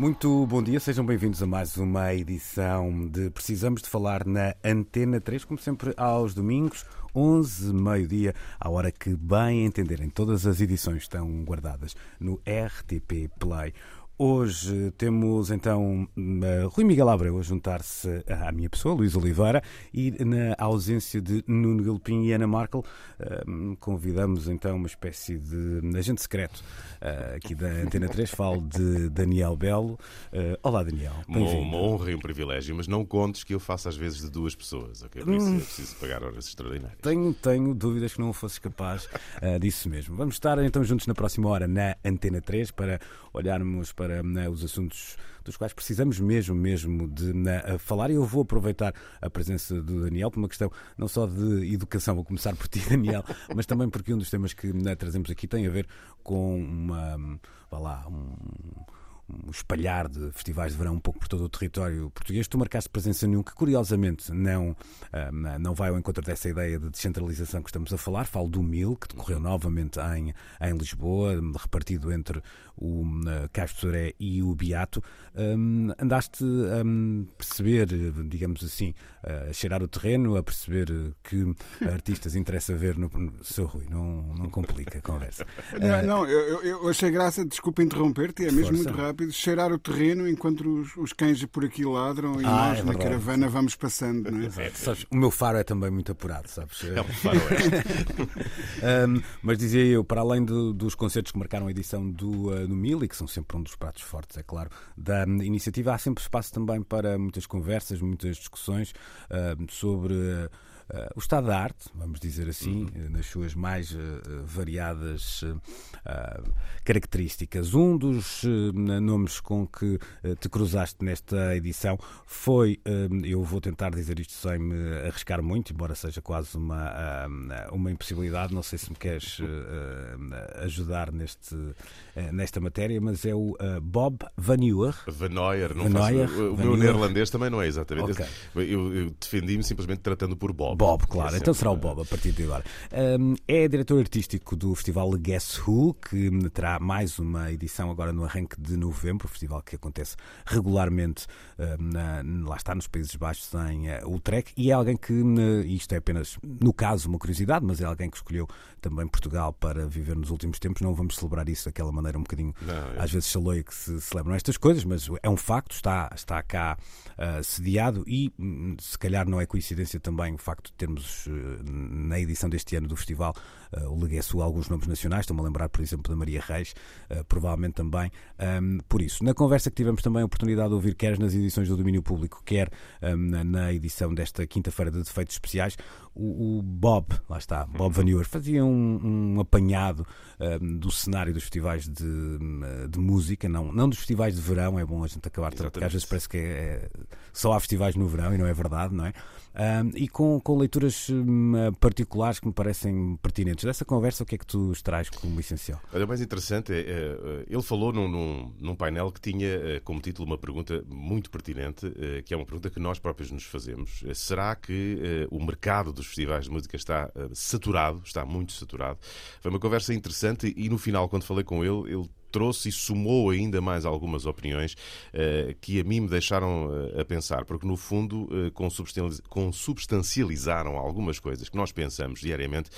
Muito bom dia, sejam bem-vindos a mais uma edição de Precisamos de Falar na Antena 3, como sempre aos domingos, 11, meio-dia, à hora que bem entenderem. Todas as edições estão guardadas no RTP Play. Hoje temos então uh, Rui Miguel Abreu a juntar-se à minha pessoa, Luís Oliveira, e na ausência de Nuno Galpim e Ana Markel, uh, convidamos então uma espécie de agente secreto uh, aqui da Antena 3, falo de Daniel Belo. olá, Daniel. Uma, honra e um privilégio, mas não contes que eu faço às vezes de duas pessoas, ok? Por isso hum, é preciso pagar horas extraordinárias. Tenho, tenho dúvidas que não fosses capaz disso mesmo. Vamos estar então juntos na próxima hora na Antena 3 para olharmos para para né, os assuntos dos quais precisamos mesmo, mesmo de né, falar. E eu vou aproveitar a presença do Daniel por uma questão não só de educação, vou começar por ti, Daniel, mas também porque um dos temas que né, trazemos aqui tem a ver com uma, um um espalhar de festivais de verão um pouco por todo o território português. Tu marcaste presença nenhum que, curiosamente, não, ah, não vai ao encontro dessa ideia de descentralização que estamos a falar. Falo do MIL, que decorreu novamente em, em Lisboa, repartido entre o uh, Castro Soré e o Beato. Um, andaste a um, perceber, digamos assim, a cheirar o terreno, a perceber que artistas interessa ver no, seu Rui. Não, não complica a conversa. Não, não eu, eu, achei graça, desculpa interromper-te, é mesmo Força. muito rápido cheirar o terreno enquanto os, os cães por aqui ladram e ah, nós é na caravana vamos passando. Não é? é, sabes, o meu faro é também muito apurado, sabes? É um faro, é. um, mas dizia eu, para além do, dos concertos que marcaram a edição do, uh, do Mil e que são sempre um dos pratos fortes, é claro, da um, iniciativa, há sempre espaço também para muitas conversas, muitas discussões uh, sobre. Uh, o estado da arte, vamos dizer assim, uhum. nas suas mais uh, variadas uh, características. Um dos nomes com que te cruzaste nesta edição foi, eu vou tentar dizer isto sem me arriscar muito, embora seja quase uma, uma impossibilidade, não sei se me queres ajudar neste, nesta matéria, mas é o Bob Van Uer. Van Neuer, não Van Neuer, faço, o Van meu neerlandês também não é exatamente. Okay. Eu, eu defendi-me simplesmente tratando por Bob. Bob, claro. Então será o Bob a partir de agora. Um, é diretor artístico do festival Guess Who, que terá mais uma edição agora no arranque de novembro, o festival que acontece regularmente na, lá está, nos Países Baixos, em uh, Utrecht, e é alguém que, isto é apenas, no caso, uma curiosidade, mas é alguém que escolheu também Portugal para viver nos últimos tempos. Não vamos celebrar isso daquela maneira um bocadinho, não, é. às vezes, chaleia que se celebram estas coisas, mas é um facto, está, está cá uh, sediado e hum, se calhar não é coincidência também o facto de termos uh, na edição deste ano do festival uh, o Leguesso alguns nomes nacionais, estou-me a lembrar, por exemplo, da Maria Reis, provavelmente também um, por isso. Na conversa que tivemos também a oportunidade de ouvir, quer nas edições do domínio público, quer um, na edição desta quinta-feira de defeitos especiais, o, o, Bob, lá está, Bob Van Uer, fazia um, um apanhado do cenário dos festivais de, de, música, não, não dos festivais de verão, é bom a gente acabar, porque às vezes parece que é, é, só há festivais no verão e não é verdade, não é? E com, com leituras um, particulares que me parecem pertinentes. Dessa conversa, o que é que tu traz como essencial? Olha, o mais interessante é, é, é ele falou num, num, num, painel que tinha eh, como título uma pergunta muito pertinente, eh, que é uma pergunta que nós próprios nos fazemos. Eh, será que o mercado dos festivais de música está saturado? Está muito saturado? Foi uma conversa interessante e no final, quando falei com ele, ele trouxe e somou ainda mais algumas opiniões uh, que a mim me deixaram uh, a pensar, porque no fundo uh, consubstancializaram algumas coisas que nós pensamos diariamente,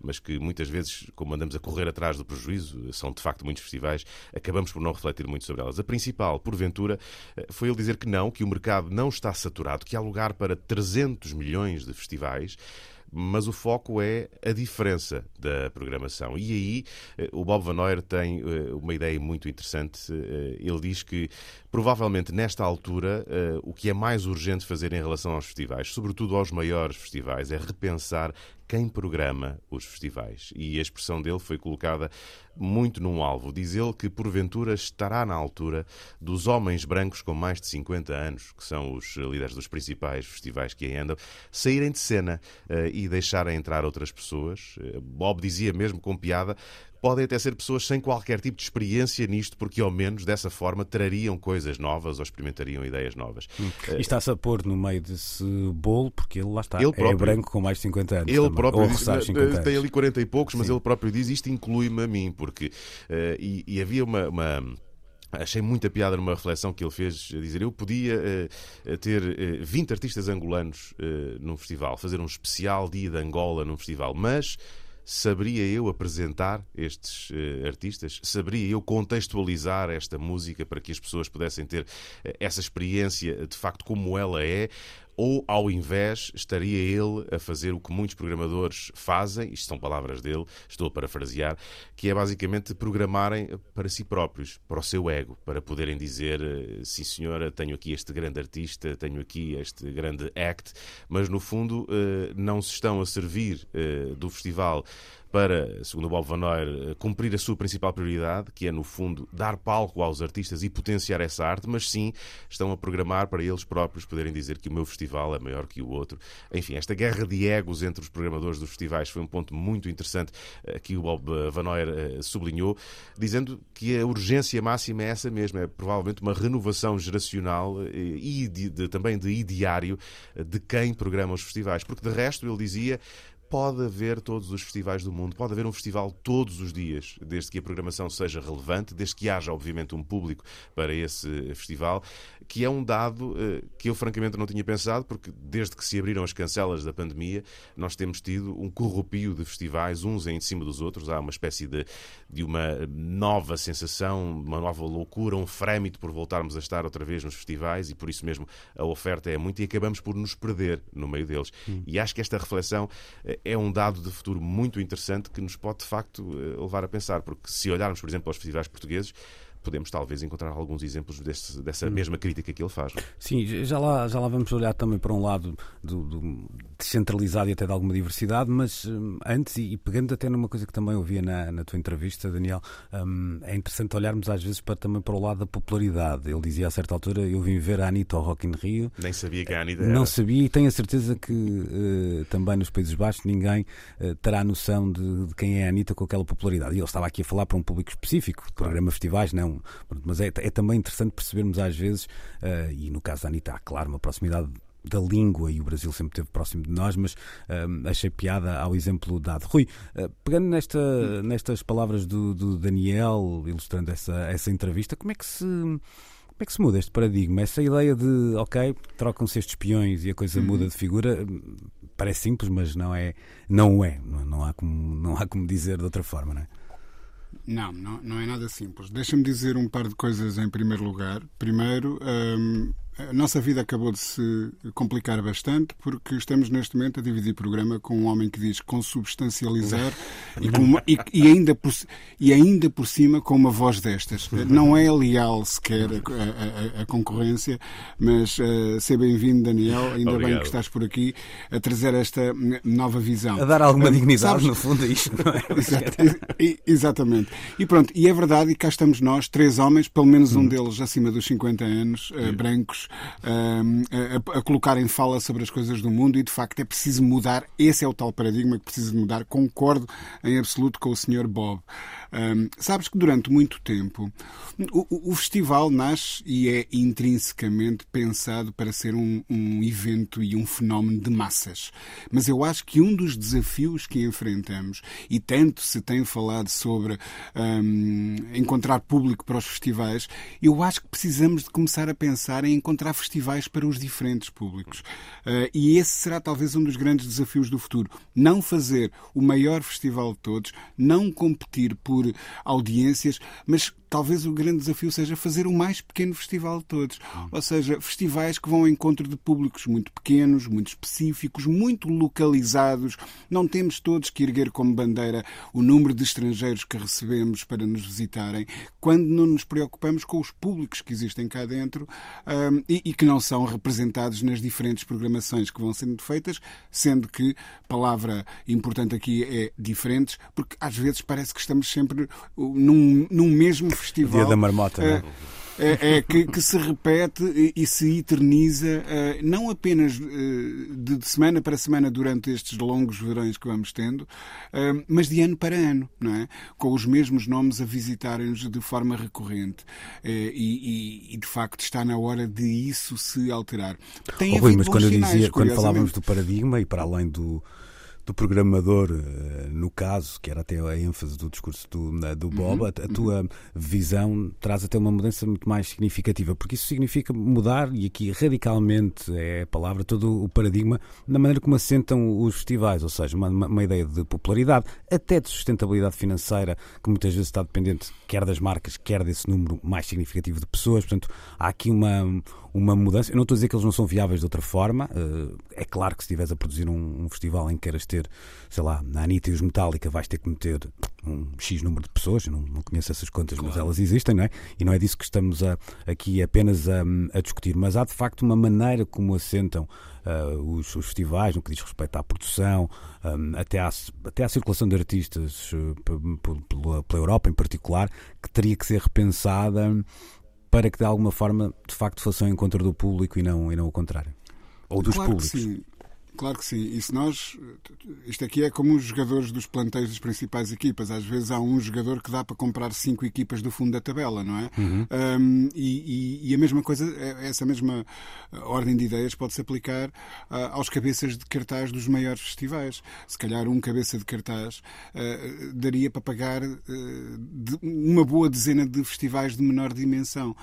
mas que muitas vezes, como andamos a correr atrás do prejuízo, são de facto muitos festivais, acabamos por não refletir muito sobre elas. A principal, porventura, foi ele dizer que não, que o mercado não está saturado, que há lugar para 300 milhões de festivais mas o foco é a diferença da programação. E aí eh, o Bob Van Neuer tem eh, uma ideia muito interessante. Eh, ele diz que provavelmente nesta altura o que é mais urgente fazer em relação aos festivais, sobretudo aos maiores festivais, é repensar quem programa os festivais. E a expressão dele foi colocada muito num alvo. Diz ele que, porventura, estará na altura dos homens brancos com mais de 50 anos, que são os líderes dos principais festivais que aí andam, saírem de cena uh, e deixarem entrar outras pessoas. Uh, Bob dizia mesmo com piada podem até ser pessoas sem qualquer tipo de experiência nisto, porque ao menos dessa forma trariam coisas novas ou experimentariam ideias novas. Hum. E está-se a pôr no meio desse bolo, porque ele lá está, ele é próprio, é branco com mais de 50 anos. Ele também. próprio diz, eh, tem ali 40 e poucos, mas Sim. ele próprio diz isto inclui-me a mim, porque uh, e, e, havia uma, uma Achei muita piada numa reflexão que ele fez, a dizer: Eu podia uh, ter uh, 20 artistas angolanos uh, num festival, fazer um especial dia de Angola num festival, mas saberia eu apresentar estes uh, artistas? Saberia eu contextualizar esta música para que as pessoas pudessem ter uh, essa experiência de facto como ela é? Ou, ao invés, estaria ele a fazer o que muitos programadores fazem, isto são palavras dele, estou a parafrasear, que é basicamente programarem para si próprios, para o seu ego, para poderem dizer, eh, sim senhora, tenho aqui este grande artista, tenho aqui este grande act, mas no fundo eh, não se estão a servir eh, do festival para, segundo Bob Van Noyer, cumprir a sua principal prioridade, que é, no fundo, dar palco aos artistas e potenciar essa arte, mas sim estão a programar para eles próprios poderem dizer que o meu festival é maior que o outro. Enfim, esta guerra de egos entre os programadores dos festivais foi um ponto muito interessante eh, que o Bob Van Noyer eh, sublinhou, dizendo que a urgência máxima é essa mesma, é provavelmente uma renovação geracional eh, e de, de, também de ideário de quem programa os festivais, porque de resto ele dizia pode haver todos os festivais do mundo, pode haver um festival todos os dias, desde que a programação seja relevante, desde que haja, obviamente, um público para esse festival, que é um dado uh, que eu, francamente, não tinha pensado, porque desde que se abriram as cancelas da pandemia, nós temos tido um corrupio de festivais, uns em cima dos outros, há uma espécie de, de uma nova sensação, uma nova loucura, um frémito por voltarmos a estar outra vez nos festivais e por isso mesmo a oferta é muito e acabamos por nos perder no meio deles. Hum. E acho que esta reflexão uh, é um dado de futuro muito interessante que nos pode, de facto, eh, levar a pensar, porque se olharmos, por exemplo, aos festivais portugueses, podemos talvez encontrar alguns exemplos desse, dessa hum. mesma crítica que ele faz. Não? Sim, já lá, já lá vamos olhar também para um lado do, do descentralizado e até de alguma diversidade, mas um, antes, e, e, pegando até numa coisa que também ouvia na, na tua entrevista, Daniel, um, é interessante olharmos às vezes para, também para o lado da popularidade. Ele dizia a certa altura: Eu vim ver a Anitta ao Rock in Rio. Nem sabia que a Anitta era. Não sabia e tenho a certeza que uh, também nos Países Baixos ninguém uh, terá noção de, de, quem é a Anitta com aquela popularidade. E ele estava aqui a falar para um público específico, programa festivais, não mas é, é também interessante percebermos às vezes, uh, e no caso da Anitta, há claro uma proximidade da língua e o Brasil sempre esteve próximo de nós, mas uh, achei piada ao exemplo dado. Rui, uh, pegando nesta, nestas palavras do, do, Daniel, ilustrando essa, essa entrevista, como é que se. Como é que se muda este paradigma? Essa ideia de, ok, trocam-se estes espiões e a coisa uhum. muda de figura, parece simples, mas não é, não é. Não, não, há como, não há como dizer de outra forma, não é? Não, não, não é nada simples. Deixa-me dizer um par de coisas em primeiro lugar. Primeiro, hum, a nossa vida acabou de se complicar bastante porque estamos neste momento a dividir programa com um homem que diz consubstancializar e, com uma, e, e, ainda por, e ainda por cima com uma voz destas. Não é leal sequer a, a, a concorrência, mas uh, ser bem-vindo, Daniel. Ainda Obrigado. bem que estás por aqui a trazer esta nova visão. A dar alguma uh, dignidade, sabes? no fundo, a isto, não é? exatamente. E pronto, e é verdade, e cá estamos nós, três homens, pelo menos um hum. deles acima dos 50 anos, uh, brancos, a, a, colocar em fala sobre as coisas do mundo e, de facto, é preciso mudar. Esse é o tal paradigma que precisa mudar. Concordo em absoluto com o Sr. Bob. Um, sabes que durante muito tempo o, o, festival nasce e é intrinsecamente pensado para ser um, um evento e um fenómeno de massas. Mas eu acho que um dos desafios que enfrentamos, e tanto se tem falado sobre um, encontrar público para os festivais, eu acho que precisamos de começar a pensar em encontrar festivais para os diferentes públicos. Uh, e esse será talvez um dos grandes desafios do futuro. Não fazer o maior festival de todos, não competir por por audiências, mas talvez o grande desafio seja fazer o mais pequeno festival de todos. Ou seja, festivais que vão ao encontro de públicos muito pequenos, muito específicos, muito localizados. Não temos todos que erguer como bandeira o número de estrangeiros que recebemos para nos visitarem, quando não nos preocupamos com os públicos que existem cá dentro um, e, e que não são representados nas diferentes programações que vão sendo feitas, sendo que palavra importante aqui é diferentes, porque às vezes parece que estamos sempre num, num mesmo festival. Dia da marmota, é, é, é que, que, se repete e, e se eterniza, uh, não apenas uh, de semana para semana durante estes longos verões que vamos tendo, uh, mas de ano para ano, não é? Com os mesmos nomes a visitarem-nos de forma recorrente. E, e, de facto está na hora de isso se alterar. Tem oh, Rui, mas quando, sinais, dizia, quando falávamos do paradigma e para além do do programador, eh, no caso, que era até a ênfase do discurso do, do Bob, uhum, a, a, tua uhum. visão traz até uma mudança muito mais significativa, porque isso significa mudar, e aqui radicalmente é a palavra, todo o paradigma na maneira como assentam os festivais, ou seja, uma, uma ideia de popularidade, até de sustentabilidade financeira, que muitas vezes está dependente quer das marcas, quer desse número mais significativo de pessoas. Portanto, há aqui uma, uma mudança. Eu não estou a dizer que eles não são viáveis de outra forma. Eh, é claro que se estiveres a produzir um, um, festival em que queiras ter, sei lá, na Anitta e os Metallica, vais ter que meter um X número de pessoas. Eu não, não conheço essas contas, claro. mas elas existem, não é? E não é disso que estamos a, aqui apenas a, a, discutir. Mas há de facto uma maneira como assentam uh, os, os, festivais, no que diz respeito à produção, um, até, à, até à circulação de artistas uh, pela, pela Europa em particular, que teria que ser repensada para que de alguma forma de facto fosse ao encontro do público e não, e não o contrário. Ou dos claro públicos. sim. Claro que sim. E se nós. Isto aqui é como os jogadores dos plantéis das principais equipas. Às vezes há um jogador que dá para comprar cinco equipas do fundo da tabela, não é? Uhum. Um, e, e, e, a mesma coisa, é, essa mesma ordem de ideias pode-se aplicar uh, aos cabeças de cartaz dos maiores festivais. Se calhar um cabeça de cartaz uh, daria para pagar uh, uma boa dezena de festivais de menor dimensão.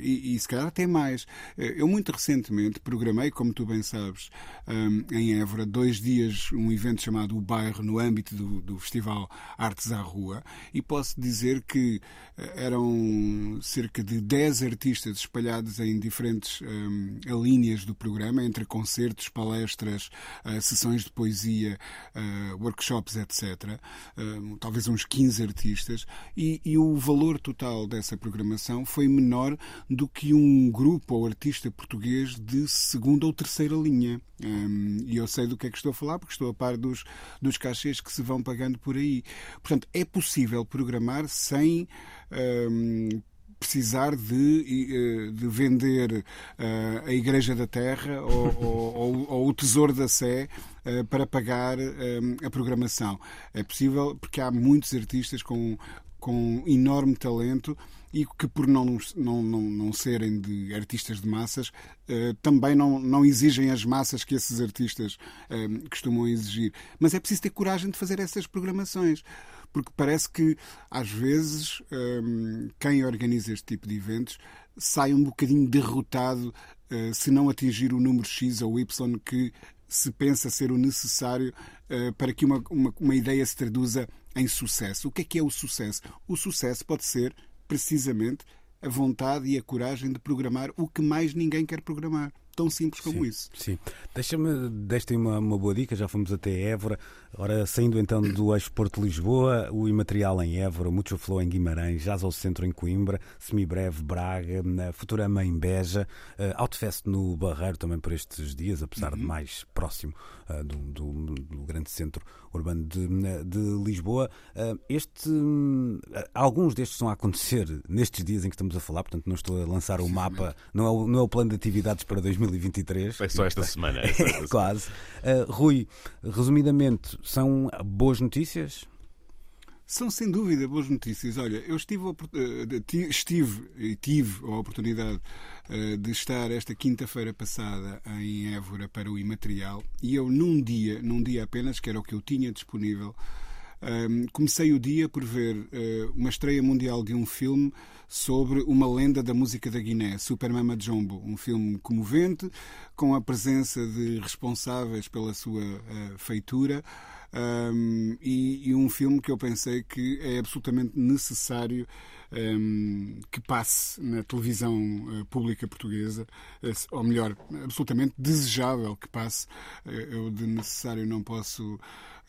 E, e, se calhar até mais. Eu muito recentemente programei, como tu bem sabes, um, em Évora, dois dias, um evento chamado O Bairro, no âmbito do, do Festival Artes à Rua, e posso dizer que eh, eram cerca de 10 artistas espalhados em diferentes um, linhas do programa, entre concertos, palestras, uh, sessões de poesia, uh, workshops, etc. Uh, talvez uns 15 artistas, e, e o valor total dessa programação foi menor do que um grupo ou artista português de segunda ou terceira linha. Um, e eu sei do que é que estou a falar, porque estou a par dos, dos cachês que se vão pagando por aí. Portanto, é possível programar sem. Um, precisar de, de vender uh, a Igreja da Terra ou, ou, ou, o Tesouro da Sé uh, para pagar uh, a programação. É possível porque há muitos artistas com, com enorme talento e que, por não, não, não, não serem de artistas de massas, eh, também não, não exigem as massas que esses artistas eh, costumam exigir. Mas é preciso ter coragem de fazer essas programações, porque parece que, às vezes, eh, quem organiza este tipo de eventos sai um bocadinho derrotado se não atingir o número X ou Y que se pensa ser o necessário para que uma, uma, uma ideia se traduza em sucesso. O que é que é o sucesso? O sucesso pode ser precisamente a vontade e a coragem de programar o que mais ninguém quer programar tão simples como sim, isso. Sim. Deixa-me, deste uma, uma boa dica, já fomos até Évora. Ora, saindo então do eixo Porto Lisboa, o imaterial em Évora, o Mucho Flow em Guimarães, Jazz ao Centro em Coimbra, Semibreve Braga, Futurama em Beja, uh, Outfest no Barreiro também por estes dias, apesar uhum. de mais próximo uh, do, do, do, grande centro urbano de, de Lisboa. Uh, este, uh, alguns destes estão a acontecer nestes dias em que estamos a falar, portanto não estou a lançar o mapa, não é o, não é o plano de atividades para 2020 2023. É só esta semana. É, quase. Uh, Rui, resumidamente, são boas notícias? São sem dúvida boas notícias. Olha, eu estive, eh, estive e tive a oportunidade eh, de estar esta quinta-feira passada em Évora para o imaterial e eu num dia, num dia apenas, que era o que eu tinha disponível, um, comecei o dia por ver uh, uma estreia mundial de um filme sobre uma lenda da música da Guiné, Super Mama Jumbo, um filme comovente, com a presença de responsáveis pela sua uh, feitura. um, e, e, um filme que eu pensei que é absolutamente necessário um, que passe na televisão uh, pública portuguesa, ou melhor, absolutamente desejável que passe. Eu de necessário não posso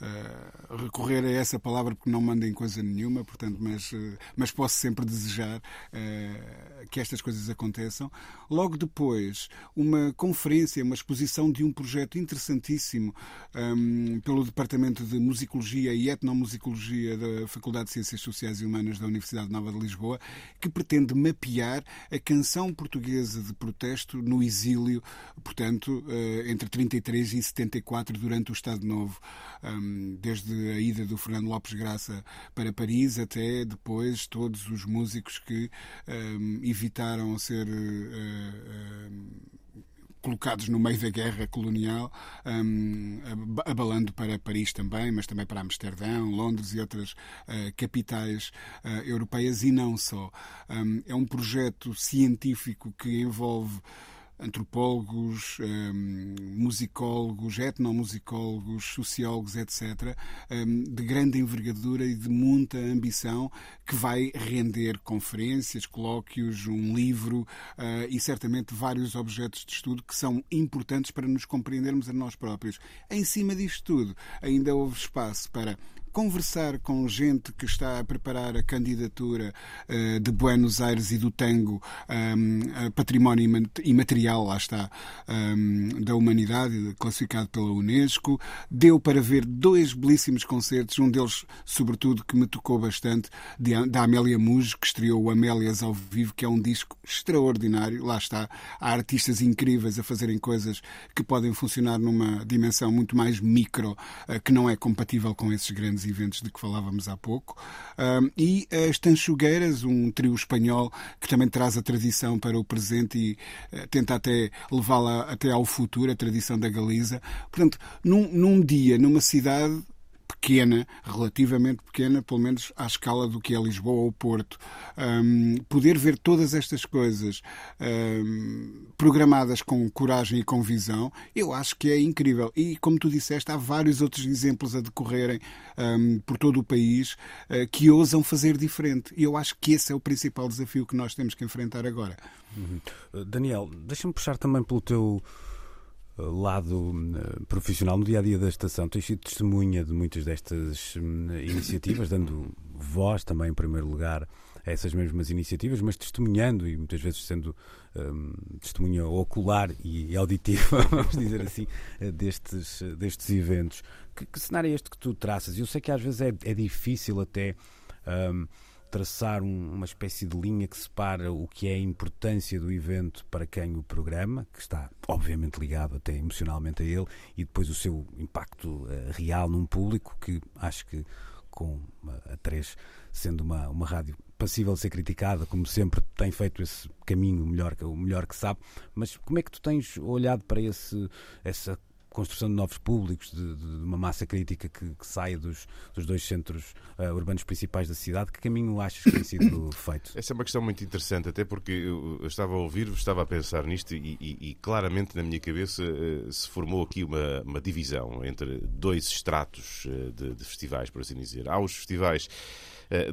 uh, recorrer a essa palavra porque não mandem coisa nenhuma, portanto, mas, uh, mas posso sempre desejar uh, que estas coisas aconteçam. Logo depois, uma conferência, uma exposição de um projeto interessantíssimo um, pelo Departamento de Musicologia e Etnomusicologia da Faculdade de Ciências Sociais e Humanas da Universidade Nova de Lisboa, que pretende mapear a canção portuguesa de protesto no exílio, portanto, entre 33 e 74, durante o Estado Novo. Um, desde a ida do Fernando Lopes Graça para Paris até depois todos os músicos que um, evitaram ser uh, uh, colocados no meio da guerra colonial, um, abalando para Paris também, mas também para Amsterdão, Londres e outras uh, capitais uh, europeias, e não só. Um, é um projeto científico que envolve antropólogos, um, musicólogos, etnomusicólogos, sociólogos, etc., um, de grande envergadura e de muita ambição, que vai render conferências, colóquios, um livro uh, e certamente vários objetos de estudo que são importantes para nos compreendermos a nós próprios. Em cima disto tudo, ainda houve espaço para conversar com gente que está a preparar a candidatura uh, de Buenos Aires e do Tango um, património imaterial, lá está, um, da humanidade, classificado pela Unesco. Deu para ver dois belíssimos concertos, um deles, sobretudo, que me tocou bastante, de, da Amélia Mujo, que estreou o Amélias ao vivo, que é um disco extraordinário. Lá está, há artistas incríveis a fazerem coisas que podem funcionar numa dimensão muito mais micro, uh, que não é compatível com esses grandes eventos de que falávamos há pouco. Um, e as Tanchugueiras, um trio espanhol que também traz a tradição para o presente e uh, tenta até levá-la até ao futuro, a tradição da Galiza. Portanto, num, num dia, numa cidade pequena, relativamente pequena, pelo menos à escala do que é Lisboa ou Porto. Um, poder ver todas estas coisas um, programadas com coragem e com visão, eu acho que é incrível. E, como tu disseste, há vários outros exemplos a decorrerem um, por todo o país uh, que ousam fazer diferente. E eu acho que esse é o principal desafio que nós temos que enfrentar agora. Uhum. Uh, Daniel, deixa-me puxar também pelo teu lado eh, profissional no dia a dia da estação, tens sido testemunha de muitas destas hum, iniciativas, dando voz também, em primeiro lugar, a essas mesmas iniciativas, mas testemunhando e muitas vezes sendo um, testemunha ocular e auditiva, vamos dizer assim, eh, destes, destes eventos. Que, que, cenário é este que tu traças? Eu sei que às vezes é, é difícil até. Um, traçar um, uma espécie de linha que separa o que é a importância do evento para quem o programa, que está obviamente ligado até emocionalmente a ele, e depois o seu impacto uh, real num público que acho que com a 3 sendo uma, uma rádio passível de ser criticada, como sempre tem feito esse caminho melhor, o melhor que sabe, mas como é que tu tens olhado para esse, essa construção de novos públicos, de, de uma massa crítica que, que saia dos, dos, dois centros uh, urbanos principais da cidade. Que caminho achas que tem sido feito? Essa é uma questão muito interessante, até porque eu, estava a ouvir-vos, estava a pensar nisto e, e, e, claramente na minha cabeça uh, se formou aqui uma, uma, divisão entre dois estratos uh, de, de festivais, por assim dizer. Há os festivais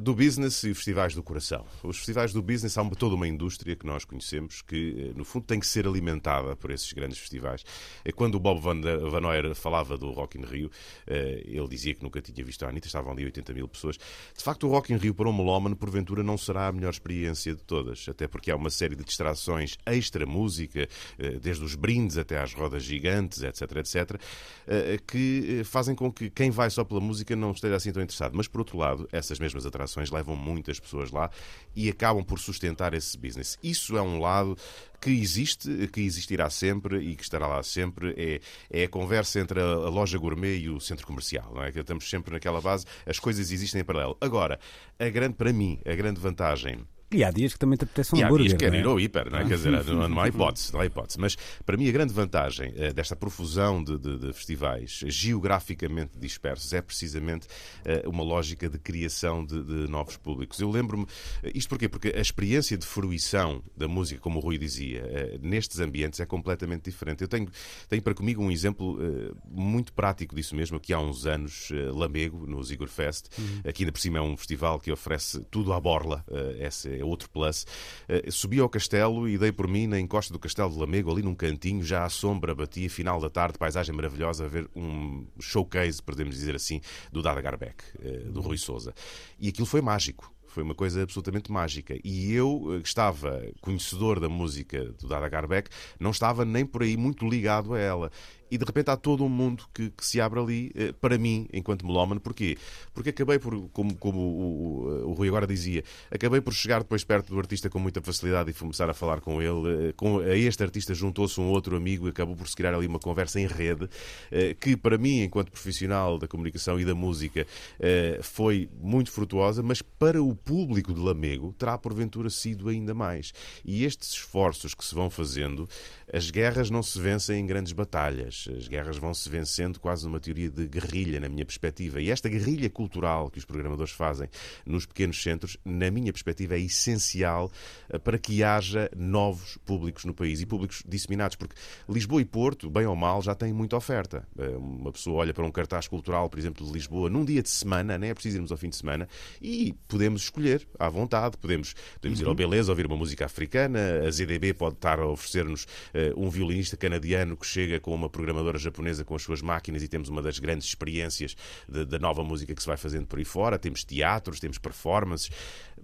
do business e festivais do coração. Os festivais do business há toda uma indústria que nós conhecemos que, eh, no fundo, tem que ser alimentada por esses grandes festivais. É quando o Bob Van, Van Oyer falava do Rock in Rio, eh, ele dizia que nunca tinha visto a Anitta, estavam ali 80 mil pessoas. De facto, o Rock in Rio para um melómano, porventura, não será a melhor experiência de todas, até porque há uma série de distrações extra-música, desde os brindes até às rodas gigantes, etc, etc, que fazem com que quem vai só pela música não esteja assim tão interessado. Mas, por outro lado, essas mesmas atrações levam muitas pessoas lá e acabam por sustentar esse business. Isso é um lado que existe, que existirá sempre e que estará lá sempre. É, é a conversa entre a, a loja gourmet e o centro comercial, não é? Que estamos sempre naquela base, as coisas existem em paralelo. Agora, a grande, para mim, a grande vantagem E há dias que também te apetece um e há hambúrguer. dias que quer não é? ir ao hiper, não é? Quer dizer, não, não há hipótese, não há hipótese. Mas para mim a grande vantagem eh, desta profusão de, de- de festivais geograficamente dispersos é precisamente eh, uma lógica de criação de, de novos públicos. Eu lembro-me, eh, isto porquê? Porque a experiência de fruição da música, como o Rui dizia, eh, nestes ambientes é completamente diferente. Eu tenho, tenho para comigo um exemplo muito prático disso mesmo, que há uns anos, Lamego, no Zigor Fest, aqui ainda por cima é um festival que oferece tudo à borla, esse é outro plus. Eh, Subi ao castelo e dei por mim na encosta do castelo de Lamego, ali num cantinho, já à sombra batia, final da tarde, paisagem maravilhosa, a ver um showcase, podemos dizer assim, do Dada Garbeck, eh, do Rui Souza. E aquilo foi mágico. Foi uma coisa absolutamente mágica. E eu, eh, que estava conhecedor da música do Dada Garbeck, não estava nem por aí muito ligado a ela. E de repente há todo um mundo que, que se abre ali eh, para mim, enquanto melómano. Porquê? Porque acabei por, como, como o, o- o Rui agora dizia, acabei por chegar depois perto do artista com muita facilidade e começar a falar com ele. Eh, Com, a este artista juntou-se um outro amigo e acabou por se criar ali uma conversa em rede, eh, que para mim, enquanto profissional da comunicação e da música, foi muito frutuosa, mas para o público de Lamego terá porventura sido ainda mais. E estes esforços que se vão fazendo, as guerras não se vencem em grandes batalhas. As guerras vão se vencendo quase numa teoria de guerrilha, na minha perspectiva. E esta guerrilha cultural que os programadores fazem nos pequenos centros, na minha perspectiva, é essencial eh, para que haja novos públicos no país e públicos disseminados, porque Lisboa e Porto, bem ou mal, já têm muita oferta. Eh, Uma pessoa olha para um cartaz cultural, por exemplo, de Lisboa, num dia de semana, nem é preciso irmos ao fim de semana, e podemos escolher à vontade. Podemos, podemos ir ao Beleza, ouvir uma música africana, a ZDB pode estar a oferecer-nos um violinista canadiano que chega com uma programadora japonesa com as suas máquinas e temos uma das grandes experiências da nova música que se vai fazendo por aí fora. Temos teatros, temos performances.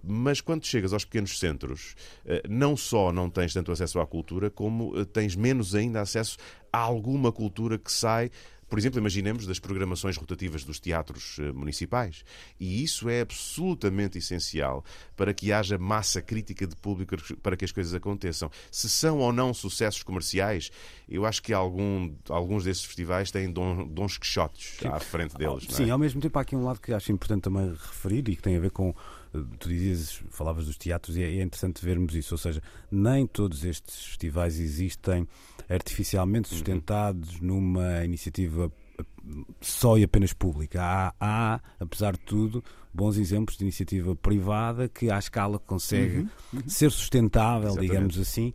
Mas quando chegas aos pequenos centros, eh, não só não tens tanto acesso à cultura, como eh, tens menos ainda acesso a alguma cultura que sai por exemplo, imaginemos das programações rotativas dos teatros eh, municipais. E isso é absolutamente essencial para que haja massa crítica de público para que as coisas aconteçam. Se são ou não sucessos comerciais, eu acho que algum, alguns desses festivais têm don, dons quixotes à frente deles. não é? Sim, ao mesmo tempo há aqui um lado que acho importante também referir e que tem a ver com. Tu dizias, falavas dos teatros e é é interessante vermos isso, ou seja, nem todos estes festivais existem artificialmente Uhum. sustentados numa iniciativa eh, só e apenas pública. Há, há, apesar de tudo, bons exemplos de iniciativa privada que à escala consegue ser sustentável, Exatamente. digamos assim,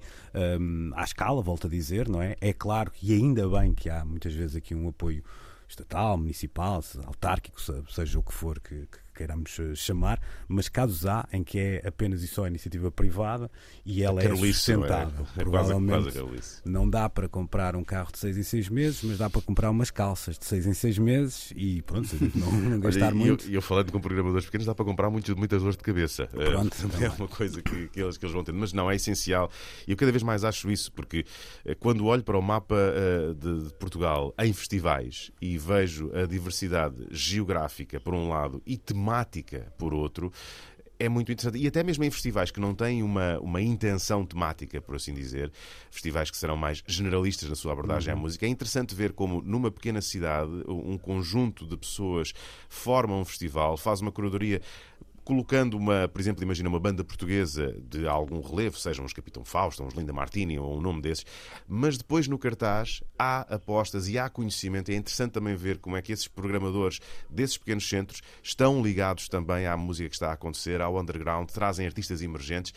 hum, à escala, volto a dizer, não é? É claro que ainda bem que há muitas vezes aqui um apoio estatal, municipal, autárquico, se- seja o que for que, que queiramos eh, chamar, mas casos há em que é apenas e só iniciativa privada e ela é é? sustentável. É quase- quase Provavelmente a Carolice. não dá para comprar um carro de 6 em 6 meses, mas dá para comprar umas calças de 6 em 6 meses e pronto, não, não gastar Olha, e muito. Eu, eu falando com programadores pequenos, dá para comprar muitos, muitas dores de cabeça. Pronto, Eh, também. é uma coisa que, que eles, que eles vão tendo. Mas não, é essencial. E eu cada vez mais acho isso, porque eh, quando olho para o mapa eh, de, de Portugal em festivais e vejo a diversidade geográfica, por um lado, e temática, por outro, é muito interessante. E até mesmo em festivais que não têm uma, uma intenção temática, por assim dizer, festivais que serão mais generalistas na sua abordagem à música, é interessante ver como numa pequena cidade um conjunto de pessoas forma um festival, faz uma curadoria colocando uma, por exemplo, imagina uma banda portuguesa de algum relevo, sejam os Capitão Fausto, uns Linda Martini ou um nome desses, mas depois no cartaz há apostas e há conhecimento. É interessante também ver como é que esses programadores desses pequenos centros estão ligados também à música que está a acontecer, ao underground, trazem artistas emergentes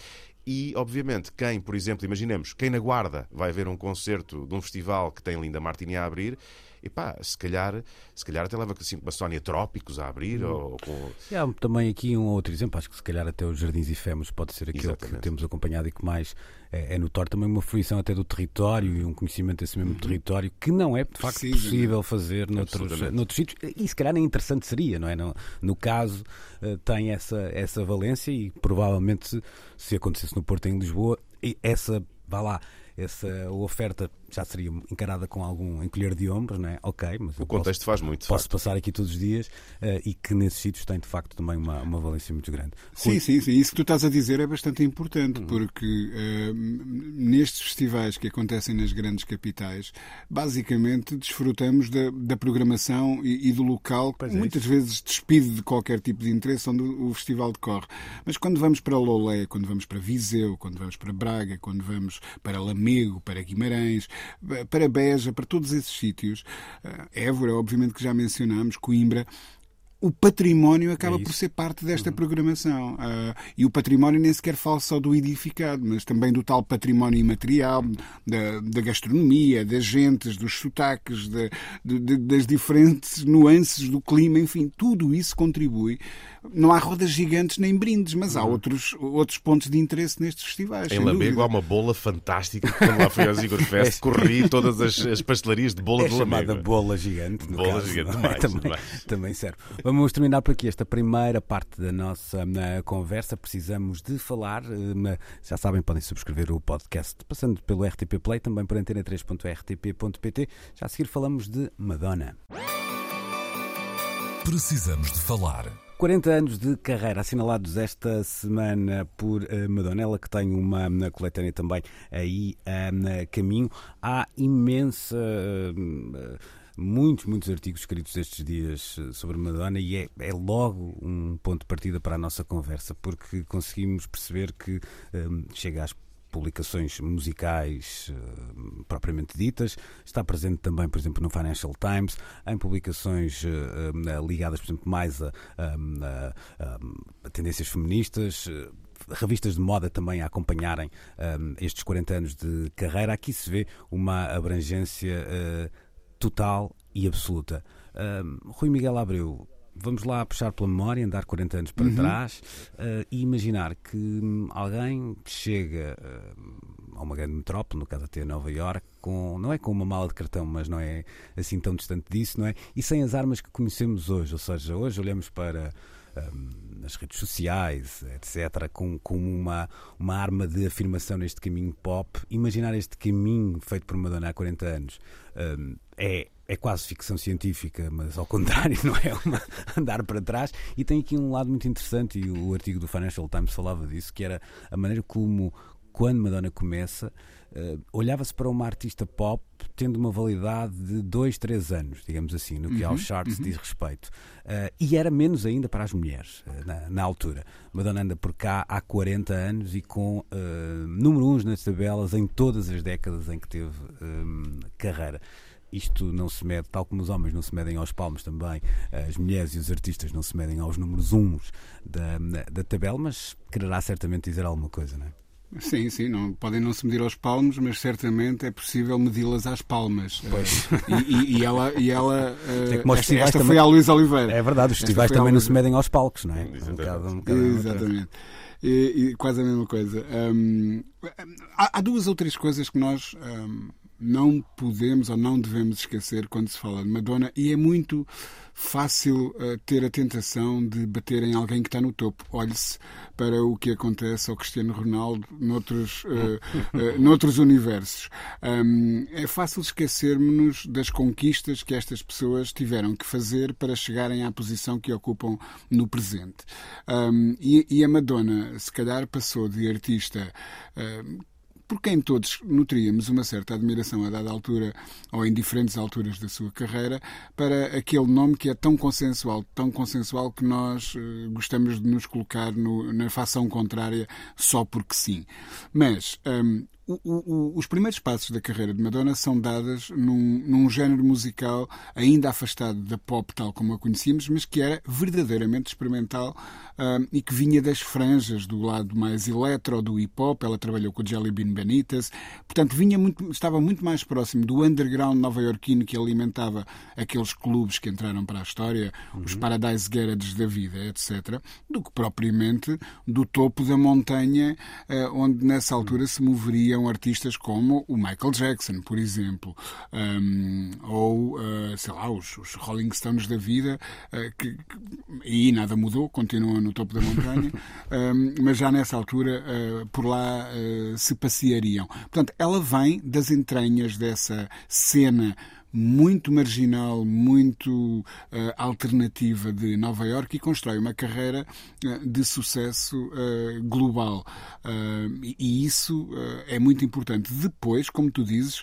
e, obviamente, quem, por exemplo, imaginemos, quem na Guarda vai ver um concerto de um festival que tem Linda Martini a abrir, e pá, se calhar, se calhar até leva assim, uma Sónia Trópicos a abrir, ou com... E há também aqui um outro exemplo, acho que se calhar até os Jardins e Femos pode ser aquele Exatamente. que temos acompanhado e que mais é, é notório. Também uma fruição até do território e um conhecimento desse mesmo território que não é de facto Preciso, possível fazer noutros, noutros sítios. E se calhar nem interessante seria, não é? No, no caso eh, tem essa, essa valência e provavelmente se, se acontecesse no Porto em Lisboa, e essa, vá lá, essa oferta já seria encarada com algum encolher de ombros, não é? Ok, mas o contexto posso, faz muito. Posso passar aqui todos os dias uh, e que nesses sítios tem de facto também uma, uma valência muito grande. Sim, sim, sim. Isso que tu estás a dizer é bastante importante, uhum. porque uh, nestes festivais que acontecem nas grandes capitais, basicamente desfrutamos da, da programação e, e, do local, que é muitas vezes despido de qualquer tipo de interesse onde o festival decorre. Mas quando vamos para Lolé, quando vamos para Viseu, quando vamos para Braga, quando vamos para Lamego, para Guimarães, para Beja, para todos esses sítios, eh, Évora, obviamente que já mencionámos, Coimbra, o património acaba é por ser parte desta uhum. programação. Uh, e o património nem sequer fala só do edificado, mas também do tal património imaterial, da, da gastronomia, das gentes, dos sotaques, de, de, das diferentes nuances do clima, enfim, tudo isso contribui não há rodas gigantes nem brindes, mas há uhum. outros, outros pontos de interesse nestes festivais. Em Lamego há uma bola fantástica. Quando lá fui ao Zigor Fest, corri todas as, as pastelarias de bola é de Lamego. chamada bola gigante. bola caso, gigante, demais, também, demais. também serve. Vamos terminar por aqui esta primeira parte da nossa na conversa. Precisamos de falar. Eh, já sabem, podem subscrever o podcast passando pelo RTP Play, também por antena3.rtp.pt. Já a seguir falamos de Madonna. Precisamos de falar. 40 anos de carreira assinalados esta semana por Madonna, ela que tem uma coletânea também aí uh, caminho. Há imensa. Muitos, muitos artigos escritos estes dias sobre Madonna e é, é, logo um ponto de partida para a nossa conversa, porque conseguimos perceber que chega às publicações musicais uh, propriamente ditas, está presente também, por exemplo, no Financial Times, em publicações uh, uh, ligadas, por exemplo, mais a, a, a tendências feministas revistas de moda também a acompanharem um, estes 40 anos de carreira. Aqui se vê uma abrangência uh, total e absoluta. Um, Rui Miguel Abreu, vamos lá puxar pela memória, andar 40 anos para uhum. trás uh, e imaginar que hum, alguém chega uh, a uma grande metrópole, no caso até Nova York, com, não é com uma mala de cartão, mas não é assim tão distante disso, não é? E sem as armas que conhecemos hoje, ou seja, hoje olhamos para um, nas redes sociais, etc., com, com uma, uma arma de afirmação neste caminho pop. Imaginar este caminho feito por Madonna há 40 anos um, é é quase ficção científica, mas ao contrário, não é uma andar para trás. E tem aqui um lado muito interessante, e o artigo do Financial Times falava disso, que era a maneira como, quando Madonna começa, uh, olhava-se para uma artista pop tendo uma validade de 2, 3 anos, digamos assim, no que uhum, aos charts uhum. diz respeito. Uh, e era menos ainda para as mulheres, uh, na, na, altura. Madonna anda por cá há 40 anos e com número 1 nas tabelas em todas as décadas em que teve carreira isto não se mede, tal como os homens não se medem aos palmos também, as mulheres e os artistas não se medem aos números uns da, da tabela, mas quererá certamente dizer alguma coisa, não é? Sim, sim, não, podem não se medir aos palmos, mas certamente é possível medi-las às palmas. Pois. E, e, e ela, e ela é esta, esta também, foi a Luísa Oliveira. É verdade, os festivais também não se medem aos palcos, não é? Exatamente. Um bocado, um bocado Exatamente. E, quase a mesma coisa. Um, há, há, duas ou três coisas que nós um, não podemos ou não devemos esquecer quando se fala de Madonna, e é muito fácil uh, ter a tentação de bater em alguém que está no topo. Olhe-se para o que acontece ao Cristiano Ronaldo noutros, uh, uh, noutros universos. Um, é fácil esquecermos-nos das conquistas que estas pessoas tiveram que fazer para chegarem à posição que ocupam no presente. Um, e, e, a Madonna, se calhar, passou de artista por quem todos nutríamos uma certa admiração a dada altura ou em diferentes alturas da sua carreira, para aquele nome que é tão consensual, tão consensual que nós uh, gostamos de nos colocar no, na fação contrária só porque sim. Mas um, o, o, os primeiros passos da carreira de Madonna são dados num, num género musical ainda afastado da pop tal como a conhecíamos, mas que era verdadeiramente experimental um, e que vinha das franjas do lado mais eletro do hip hop. Ela trabalhou com o Jelly Bean Benitez, portanto vinha muito, estava muito mais próximo do underground nova-iorquino que alimentava aqueles clubes que entraram para a história, uhum. os Paradise Garages da vida, etc., do que propriamente do topo da montanha, uh, onde nessa altura se moveriam artistas como o Michael Jackson, por exemplo, um, ou, uh, sei lá, os, os, Rolling Stones da vida, uh, que, que, e nada mudou, continuam no topo da montanha, um, mas já nessa altura uh, por lá se passeariam. Portanto, ela vem das entranhas dessa cena muito marginal, muito uh, alternativa de Nova York e constrói uma carreira uh, de sucesso uh, global. e isso é muito importante. Depois, como tu dizes,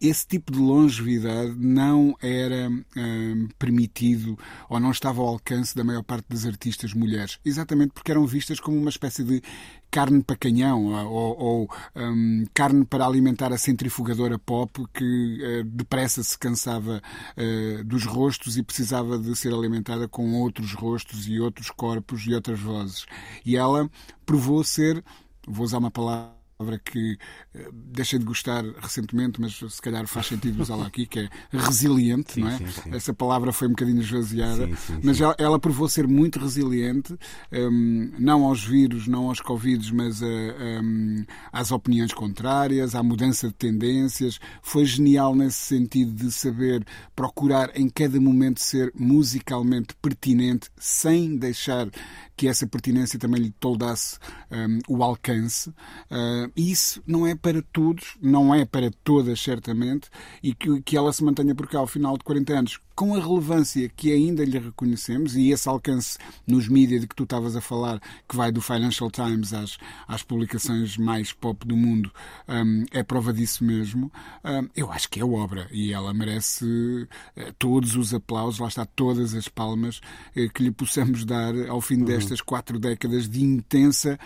esse tipo de longevidade não era hum, permitido ou não estava ao alcance da maior parte das artistas mulheres, exatamente porque eram vistas como uma espécie de carne para canhão ou, ou hum, carne para alimentar a centrifugadora pop que uh, depressa se cansava uh, dos rostos e precisava de ser alimentada com outros rostos e outros corpos e outras vozes. E ela provou ser, vou usar uma palavra palavra que uh, deixei de gostar recentemente, mas se calhar faz sentido usá-la aqui, que é resiliente, sim, não é? Sim, sim. Essa palavra foi um bocadinho esvaziada, mas ela, ela, provou ser muito resiliente, um, não aos vírus, não aos Covid, mas a, eh, um, às opiniões contrárias, à mudança de tendências. Foi genial nesse sentido de saber procurar em cada momento ser musicalmente pertinente, sem deixar que essa pertinência também lhe toldasse um, o alcance. Uh, isso não é para todos, não é para todas, certamente, e que, que ela se mantenha por cá ao final de 40 anos com a relevância que ainda lhe reconhecemos e esse alcance nos mídias de que tu estavas a falar, que vai do Financial Times às, às publicações mais pop do mundo, um, é prova disso mesmo. Um, eu acho que é obra e ela merece uh, todos os aplausos, lá está, todas as palmas uh, que lhe possamos dar ao fim uhum. destas quatro décadas de intensa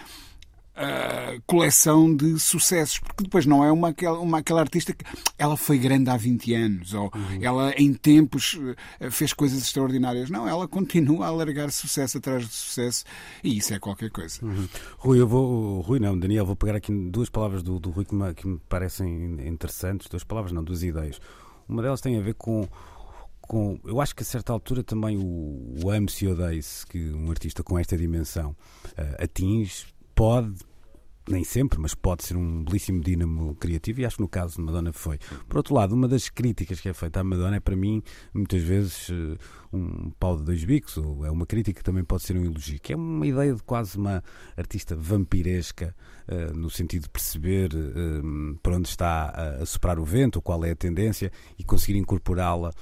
uh, coleção de sucessos, porque depois não é uma, uma aquela artista que ela foi grande há 20 anos, ou uhum. ela em tempos uh, fez coisas extraordinárias. Não, ela continua a alargar sucesso atrás de sucesso e isso é qualquer coisa. Uhum. Rui, eu vou, Rui não, Daniel, vou pegar aqui duas palavras do, do Rui que me, que me parecem interessantes, duas palavras, não, duas ideias. Uma delas tem a ver com com, eu acho que a certa altura também o, o ame-se odeie-se que um artista com esta dimensão uh, atinge, pode, nem sempre, mas pode ser um belíssimo dínamo criativo e acho que no caso de Madonna foi. Por outro lado, uma das críticas que é feita à Madonna é para mim, muitas vezes, eh, um pau de dois bicos, ou é uma crítica que também pode ser um elogio, que é uma ideia de quase uma artista vampiresca, uh, no sentido de perceber uh, para onde está a, soprar o vento, qual é a tendência e conseguir incorporá-la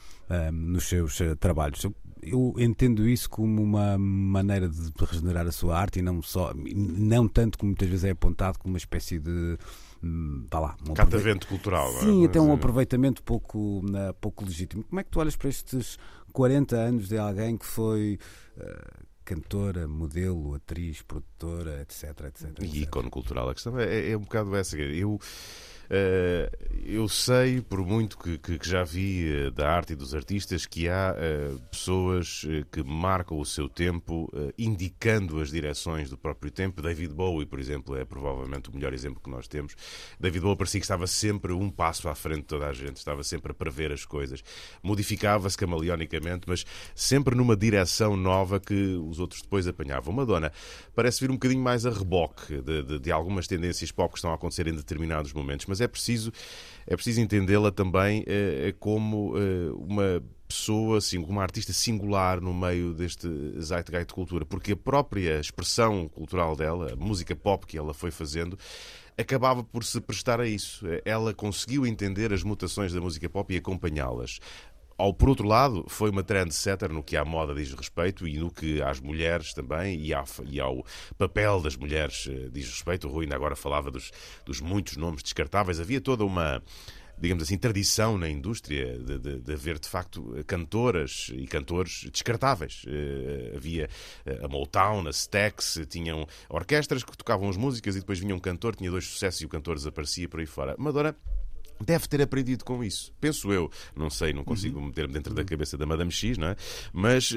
nos seus trabalhos. Eu entendo isso como uma maneira de regenerar a sua arte e não só, não tanto como muitas vezes é apontado como uma espécie de hum, vá lá, um catavento cultural. É? Sim, até um aproveitamento pouco, pouco legítimo. Como é que tu olhas para estes 40 anos de alguém que foi uh, cantora, modelo, atriz, produtora, etc, etc, etc. E ícone cultural. A questão é, é um bocado essa. Eu eh, eu sei, por muito que, que, já vi eh, da arte e dos artistas, que há eh, pessoas que marcam o seu tempo indicando as direções do próprio tempo. David Bowie, por exemplo, é provavelmente o melhor exemplo que nós temos. David Bowie parecia que estava sempre um passo à frente de toda a gente, estava sempre a prever as coisas. Modificava-se camaleonicamente, mas sempre numa direção nova que os outros depois apanhavam. Madonna parece vir um bocadinho mais a reboque de, de, de algumas tendências pop que estão a acontecer em determinados momentos, mas mas é preciso, é preciso entendê-la também eh, como eh, uma pessoa, assim, uma artista singular no meio deste zeitgeist de cultura, porque a própria expressão cultural dela, a música pop que ela foi fazendo, acabava por se prestar a isso. Ela conseguiu entender as mutações da música pop e acompanhá-las ao, por outro lado, foi uma trendsetter no que à moda diz respeito e no que às mulheres também e, ao papel das mulheres eh, diz respeito. O Rui ainda agora falava dos, dos muitos nomes descartáveis. Havia toda uma digamos assim, tradição na indústria de, de, de, haver, de facto, cantoras e cantores descartáveis. Uh, havia a Motown, a Stax, tinham orquestras que tocavam as músicas e depois vinha um cantor, tinha dois sucessos e o cantor desaparecia por aí fora. Madonna deve ter aprendido com isso. Penso eu. Não sei, não consigo meter-me dentro da cabeça da Madame X, não é? Mas uh,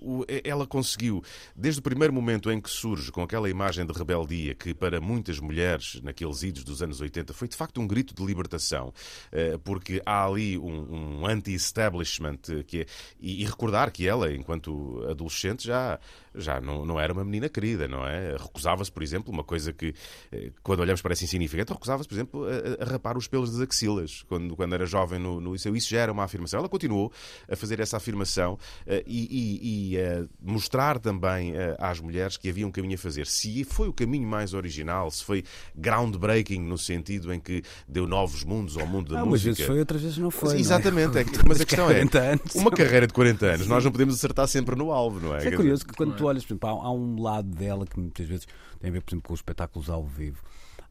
uh, ela conseguiu, desde o primeiro momento em que surge com aquela imagem de rebeldia que para muitas mulheres naqueles idos dos anos 80 foi de facto um grito de libertação, uh, porque há ali um, um anti-establishment que é, e, e recordar que ela, enquanto adolescente, já já não, não era uma menina querida, não é? Recusava-se, por exemplo, uma coisa que, quando olhamos parece insignificante, recusava-se, por exemplo, a, a rapar os pelos das axilas, quando, quando era jovem no, no liceu. Isso já era uma afirmação. Ela continuou a fazer essa afirmação uh, e, e, e uh, mostrar também uh, às mulheres que havia um caminho a fazer. Se foi o caminho mais original, se foi groundbreaking no sentido em que deu novos mundos ao mundo da ah, música. Vezes foi, outras vezes não foi. Exatamente, não é? É mas a questão é: anos. uma carreira de 40 anos, nós não podemos acertar sempre no alvo, não é? É curioso que quando tu olhas, por exemplo, há, há um lado dela que muitas vezes tem a ver, por exemplo, com os espetáculos ao vivo.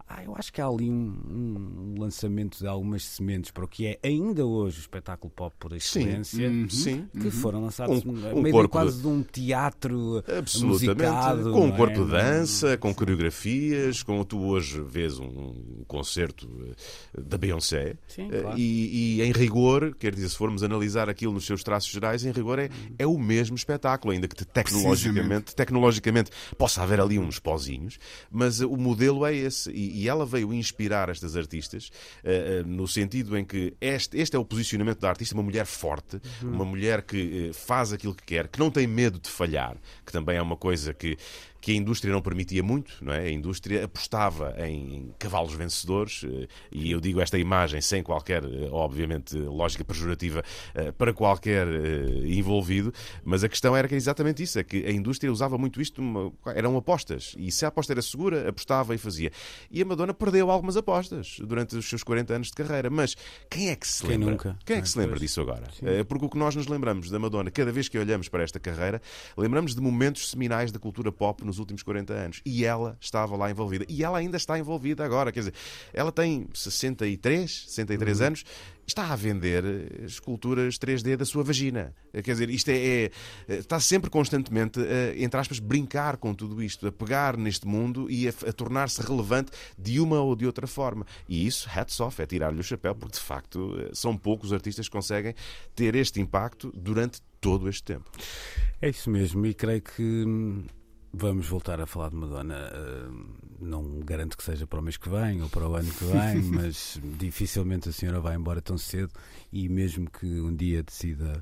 Ah, eu acho que há ali um, um, lançamento de algumas sementes para o que é ainda hoje o espetáculo pop por excelência, sim, sim. que uhum. foram lançados um, um meio de quase de... de um teatro musicado, com um é? corpo de dança, com coreografias, com tu hoje vês um concerto eh, da Beyoncé sim, claro. e, e, em rigor, quer dizer, se formos analisar aquilo nos seus traços gerais, em rigor é, é o mesmo espetáculo, ainda que tecnologicamente, tecnologicamente possa haver ali uns pozinhos, mas o modelo é esse. E, e ela veio inspirar estas artistas uh, uh, no sentido em que este, este é o posicionamento da artista, uma mulher forte, uhum. uma mulher que uh, faz aquilo que quer, que não tem medo de falhar, que também é uma coisa que que a indústria não permitia muito, não é? A indústria apostava em cavalos vencedores, eh, e eu digo esta imagem sem qualquer, eh, obviamente, lógica pejorativa eh, para qualquer envolvido, mas a questão era que exatamente isso, é que a indústria usava muito isto, eram apostas, e se a aposta era segura, apostava e fazia. E a Madonna perdeu algumas apostas durante os seus 40 anos de carreira, mas quem é que se quem lembra? Nunca? Quem é que se lembra disso agora? Sim. Porque o que nós nos lembramos da Madonna, cada vez que olhamos para esta carreira, lembramos de momentos seminais da cultura pop nos últimos 40 anos. E ela estava lá envolvida. E ela ainda está envolvida agora. Quer dizer, ela tem 63, 63 uhum. anos está a vender esculturas 3D da sua vagina. Quer dizer, isto é, é está sempre constantemente a, entre aspas, brincar com tudo isto, a pegar neste mundo e a, a tornar-se relevante de uma ou de outra forma. E isso, hats off, é tirar-lhe o chapéu, porque de facto são poucos artistas que conseguem ter este impacto durante todo este tempo. É isso mesmo, e creio que hum, Vamos voltar a falar de Madonna. Uh, não garanto que seja para o mês que vem ou para o ano que vem, mas dificilmente a senhora vai embora tão cedo e mesmo que um dia decida,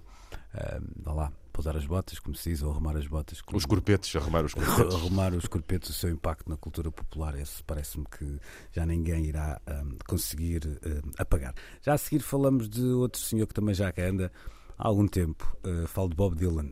uh, vá lá, pousar as botas, como se diz, ou arrumar as botas. Como... Os corpetes, arrumar os corpetes. arrumar os corpetes, o seu impacto na cultura popular, esse parece-me que já ninguém irá um, ah, conseguir um, apagar. Já a seguir falamos de outro senhor que também já cá anda há algum tempo. Uh, falo de Bob Dylan.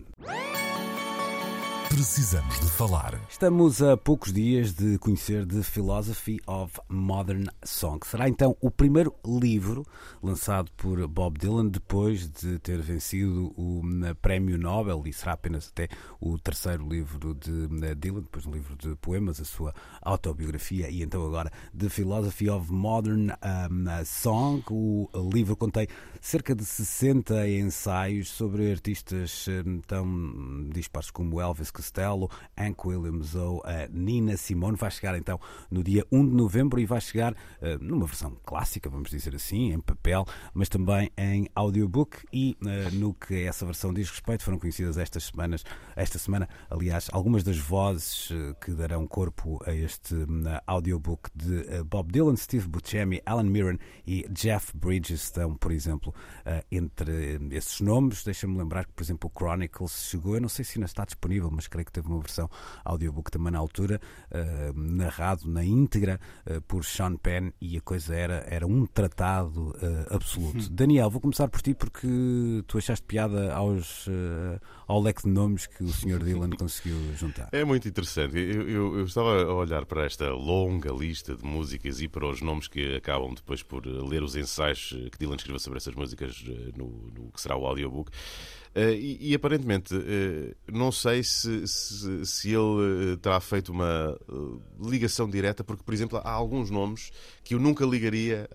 Precisamos de falar. Estamos a poucos dias de conhecer The Philosophy of Modern Song. Será então o primeiro livro lançado por Bob Dylan depois de ter vencido o Prémio Nobel e será apenas até o terceiro livro de Dylan, depois um livro de poemas, a sua autobiografia e então agora The Philosophy of Modern um, Song. O livro contém cerca de 60 ensaios sobre artistas hum, tão dispares como Elvis Costello, Hank Williams ou a Nina Simone. Vai chegar então no dia 1 de novembro e vai chegar uh, numa versão clássica, vamos dizer assim, em papel, mas também em audiobook. E uh, no que essa versão diz respeito, foram conhecidas estas semanas, esta semana, aliás, algumas das vozes uh, que darão corpo a este audiobook de Bob Dylan, Steve Buscemi, Alan Mirren e Jeff Bridges estão, por exemplo, entre esses nomes. Deixa-me lembrar que, por exemplo, o Chronicles chegou, eu não sei se ainda está disponível, mas creio que teve uma versão audiobook também na altura, uh, narrado na íntegra uh, por Sean Penn e a coisa era, era um tratado uh, absoluto. Hum. Daniel, vou começar por ti porque tu achaste piada aos, ao leque de nomes que o Sr. Dylan conseguiu juntar. É muito interessante. Eu, eu, eu, estava a olhar para esta longa lista de músicas e para os nomes que acabam depois por ler os ensaios que Dylan escreveu sobre essas músicas no, no que será o audiobook. Uh, e, e, aparentemente, uh, não sei se, se, se ele uh, terá feito uma ligação direta, porque, por exemplo, há alguns nomes que eu nunca ligaria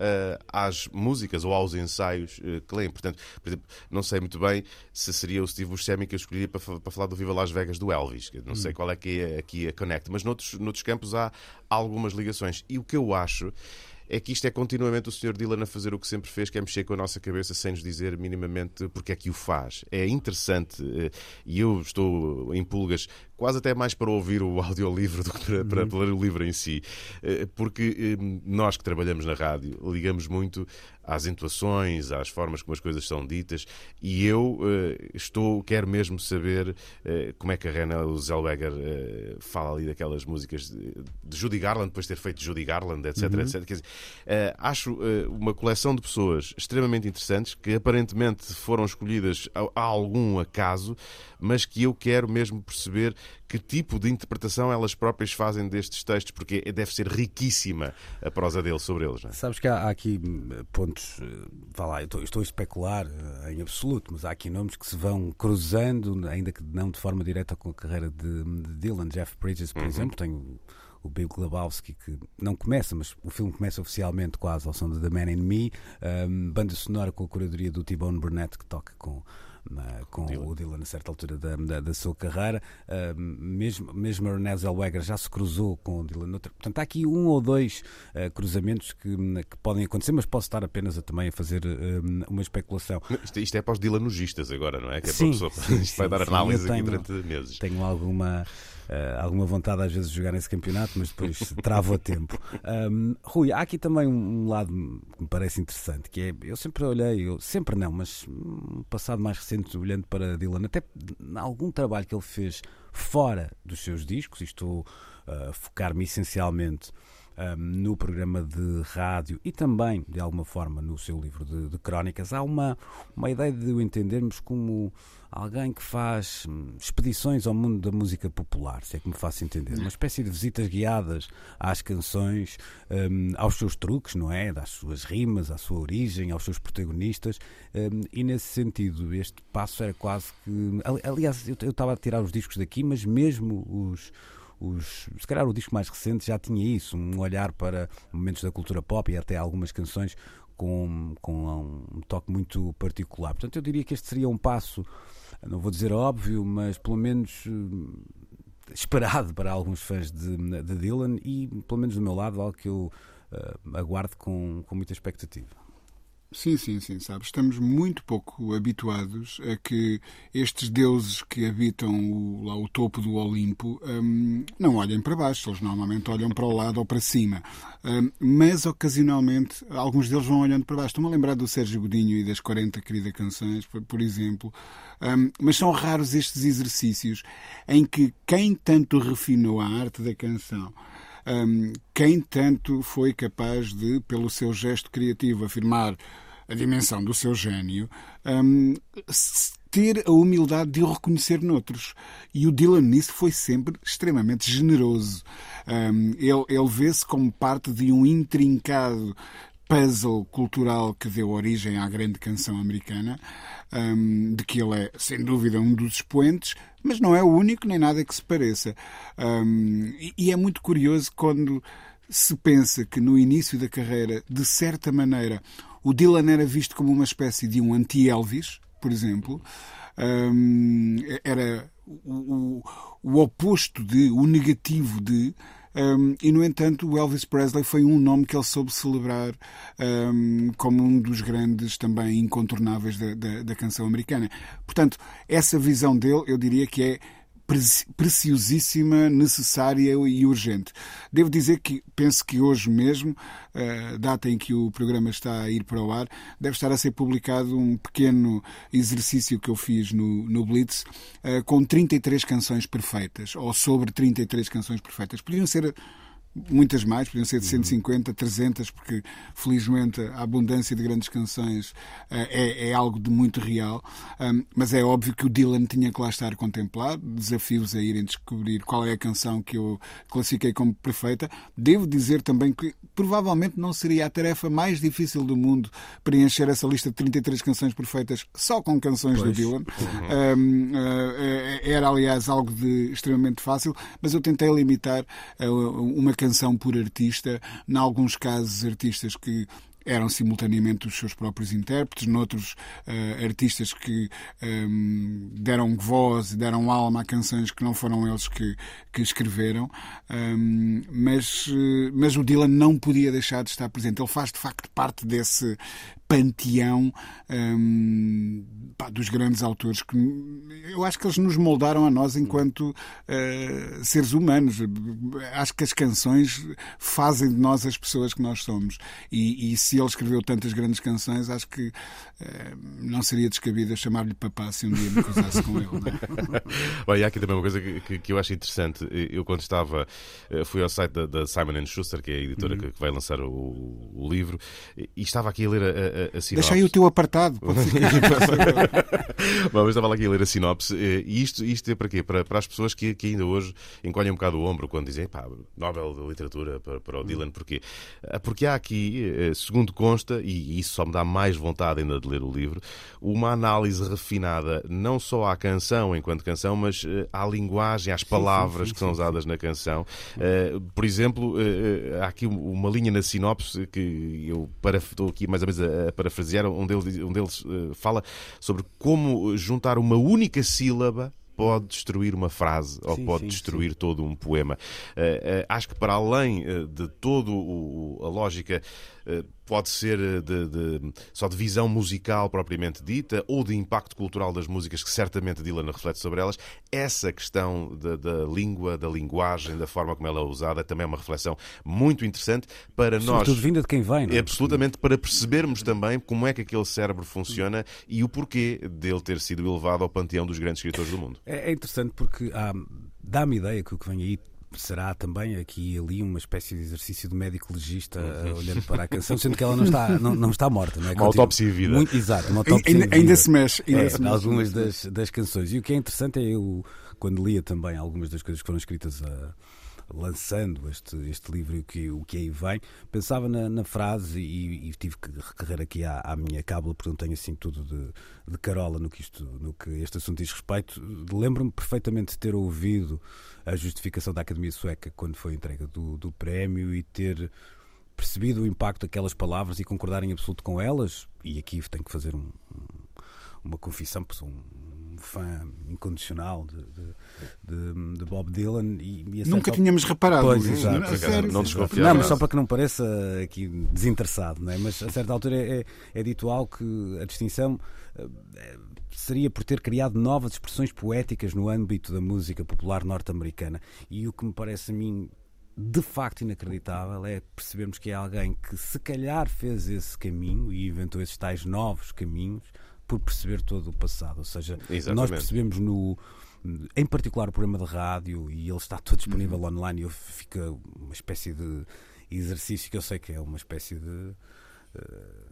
às músicas ou aos ensaios que leem. Portanto, por exemplo, não sei muito bem se seria o Steve Buscemi que eu escolheria para, para falar do Viva Las Vegas do Elvis. Não sei hum. qual é que é aqui a connect, mas noutros, noutros campos há algumas ligações. E o que eu acho é que isto é continuamente o Sr. Dylan a fazer o que sempre fez, que é mexer com a nossa cabeça sem nos dizer minimamente porque é que o faz. É interessante eh, e eu estou em pulgas quase até mais para ouvir o audiolivro do que para, para, para ler o livro em si, eh, porque eh, nós que trabalhamos na rádio ligamos muito às entoações, às formas como as coisas são ditas, e eu uh, estou, quero mesmo saber como é que a Rena Zellweger fala ali daquelas músicas de, Judy Garland, depois de ter feito Judy Garland, etc. Uhum. etc. Quer dizer, acho uma coleção de pessoas extremamente interessantes que aparentemente foram escolhidas a algum acaso, mas que eu quero mesmo perceber que tipo de interpretação elas próprias fazem destes textos, porque deve ser riquíssima a prosa deles sobre eles. Não é? Sabes que há, há aqui pontos, eh, vá lá, eu estou, estou, a especular eh, em absoluto, mas há aqui nomes que se vão cruzando, ainda que não de forma direta com a carreira de, de Dylan, Jeff Bridges, por uhum. exemplo, tenho o Big Lebowski, que não começa, mas o filme começa oficialmente quase ao som de The Man in Me, um, banda sonora com a curadoria do T-Bone Burnett, que toca com com Dylan. o Dylan a certa altura da, da, da sua carreira. Uh, mesmo, mesmo a Renée Zellweger já se cruzou com o Dylan. Portanto, há aqui um ou dois uh, cruzamentos que, que, podem acontecer, mas posso estar apenas a, também a fazer uh, uma especulação. Isto, isto, é para os Dylanogistas agora, não é? Que é sim, para a pessoa, sim, isto sim, vai dar análise aqui tenho, durante meses. Tenho alguma uh, alguma vontade às vezes de jogar nesse campeonato, mas depois travo a tempo. Um, Rui, há aqui também um lado que me parece interessante, que é, eu sempre olhei, eu, sempre não, mas um passado mais recente, olhando para Dylan, até algum trabalho que ele fez fora dos seus discos, e estou uh, a focar-me essencialmente um, no programa de rádio e também, de alguma forma, no seu livro de, de crónicas, há uma, uma ideia de o entendermos como alguém que faz hum, expedições ao mundo da música popular, se é que me faço entender. Uma espécie de visitas guiadas às canções, um, aos seus truques, não é? Das suas rimas, à sua origem, aos seus protagonistas. Um, e nesse sentido, este passo era quase que. Aliás, eu, eu estava a tirar os discos daqui, mas mesmo os os, se calhar o disco mais recente já tinha isso, um olhar para momentos da cultura pop e até algumas canções com, com um toque muito particular. Portanto, eu diria que este seria um passo, não vou dizer óbvio, mas pelo menos eh, esperado para alguns fãs de, de Dylan e, pelo menos do meu lado, algo que eu uh, aguardo com, com muita expectativa. Sim, sim, sim, sabe? Estamos muito pouco habituados a que estes deuses que habitam o, lá o topo do Olimpo um, não olhem para baixo, eles normalmente olham para o lado ou para cima. Um, mas ocasionalmente alguns deles vão olhando para baixo. Estou-me a lembrar do Sérgio Godinho e das 40 queridas canções, por, por exemplo. Um, mas são raros estes exercícios em que quem tanto refinou a arte da canção um, quem tanto foi capaz de, pelo seu gesto criativo, afirmar a dimensão do seu gênio, um, ter a humildade de o reconhecer noutros. E o Dylan nisso foi sempre extremamente generoso. Um, ele, ele vê-se como parte de um intrincado puzzle cultural que deu origem à grande canção americana, um, de que ele é, sem dúvida, um dos expoentes, mas não é o único nem nada que se pareça. Um, e, e é muito curioso quando se pensa que no início da carreira, de certa maneira, o Dylan era visto como uma espécie de um anti-Elvis, por exemplo. Um, era o, o, o, oposto de, o negativo de. Um, e, no entanto, o Elvis Presley foi um nome que ele soube celebrar um, como um dos grandes também incontornáveis da, da, da canção americana. Portanto, essa visão dele, eu diria que é preciosíssima, necessária e urgente. Devo dizer que penso que hoje mesmo, uh, data em que o programa está a ir para o ar, deve estar a ser publicado um pequeno exercício que eu fiz no, no Blitz uh, com 33 canções perfeitas, ou sobre 33 canções perfeitas. Podiam ser muitas mais, podiam ser de 150, 300, porque felizmente a abundância de grandes canções uh, é, é, algo de muito real. Um, mas é óbvio que o Dylan tinha que lá estar contemplado, desafios a irem descobrir qual é a canção que eu classifiquei como perfeita. Devo dizer também que provavelmente não seria a tarefa mais difícil do mundo preencher essa lista de 33 canções perfeitas só com canções pois. do Dylan. Uhum. Um, uh, era, aliás, algo de extremamente fácil, mas eu tentei limitar uma canção canção por artista, em alguns casos artistas que eram simultaneamente os seus próprios intérpretes, noutros uh, artistas que um, deram voz e deram alma a canções que não foram eles que, que escreveram, um, mas, mas o Dylan não podia deixar de estar presente. Ele faz de facto parte desse panteão um, pá, dos grandes autores que eu acho que eles nos moldaram a nós enquanto uh, seres humanos. Acho que as canções fazem de nós as pessoas que nós somos. E, e se ele escreveu tantas grandes canções, acho que uh, não seria descabido chamar-lhe papá se um dia me cruzasse com ele. Bom, e há aqui também uma coisa que, que, eu acho interessante. Eu, quando estava, eh, fui ao site da, da Simon Schuster, que é a editora uhum. que, que, vai lançar o, o, livro, e estava aqui a ler a, a, a sinopse. Deixa aí o teu apartado. Pode Bom, eu estava aqui a ler a sinopse. E isto, isto é para quê? Para, para as pessoas que, que ainda hoje encolhem um bocado o ombro quando dizem pá, Nobel de Literatura para, para o Dylan. Porquê? Ah, porque há aqui, eh, segundo consta, e isso só me dá mais vontade ainda de ler o livro, uma análise refinada não só à canção enquanto canção, mas eh, à linguagem, às palavras sim, sim, sim, que são usadas na canção. Uh, por exemplo, há aqui uma linha na sinopse que eu para, estou aqui mais ou menos a, a parafrasear, um deles, um deles uh, fala sobre como juntar uma única sílaba pode destruir uma frase ou sim, pode sim, destruir sim. todo um poema. Uh, uh, acho que para além uh, de toda a lógica pode ser de, de, só de visão musical propriamente dita ou de impacto cultural das músicas que certamente Dylan reflete sobre elas, essa questão da, da língua, da linguagem, da forma como ela é usada, também é uma reflexão muito interessante para Sobretudo nós. Tudo vinda de quem vem, não é? Absolutamente, para percebermos também como é que aquele cérebro funciona e o porquê dele ter sido elevado ao panteão dos grandes escritores do mundo. É, é interessante porque dá-me ideia que o que vem aí será também aqui e ali uma espécie de exercício de médico legista uh, olhando para a canção, sendo que ela não está, não, não está morta. Não é? Uma autópsia vida. Muito, exato, uma autópsia ainda, ainda se mexe. Ainda é, se mexe. Algumas das, das canções. E o que é interessante é eu, quando lia também algumas das coisas que foram escritas a lançando este, este livro e o que, o que aí vem, pensava na, na frase e, e, tive que recorrer aqui à, à minha cábula, porque não tenho assim tudo de, de carola no que, isto, no que este assunto diz respeito. Lembro-me perfeitamente de ter ouvido a justificação da Academia Sueca quando foi entrega do, do prémio e ter percebido o impacto daquelas palavras e concordar em absoluto com elas. E aqui tenho que fazer um, uma confissão, porque sou um fã incondicional de, de, de Bob Dylan. E, e Nunca tínhamos reparado. Pois, exato. Não, sério, não Não, mas só para que não pareça aqui desinteressado, não é? mas a certa altura é, é, é dito algo que a distinção eh, seria por ter criado novas expressões poéticas no âmbito da música popular norte-americana. E o que me parece a mim de facto inacreditável é percebermos que é alguém que se calhar fez esse caminho e inventou esses tais novos caminhos por perceber todo o passado. Ou seja, Exatamente. nós percebemos no. Em particular o programa de rádio, e ele está todo disponível uhum. online, e fica uma espécie de exercício que eu sei que é uma espécie de. Uh,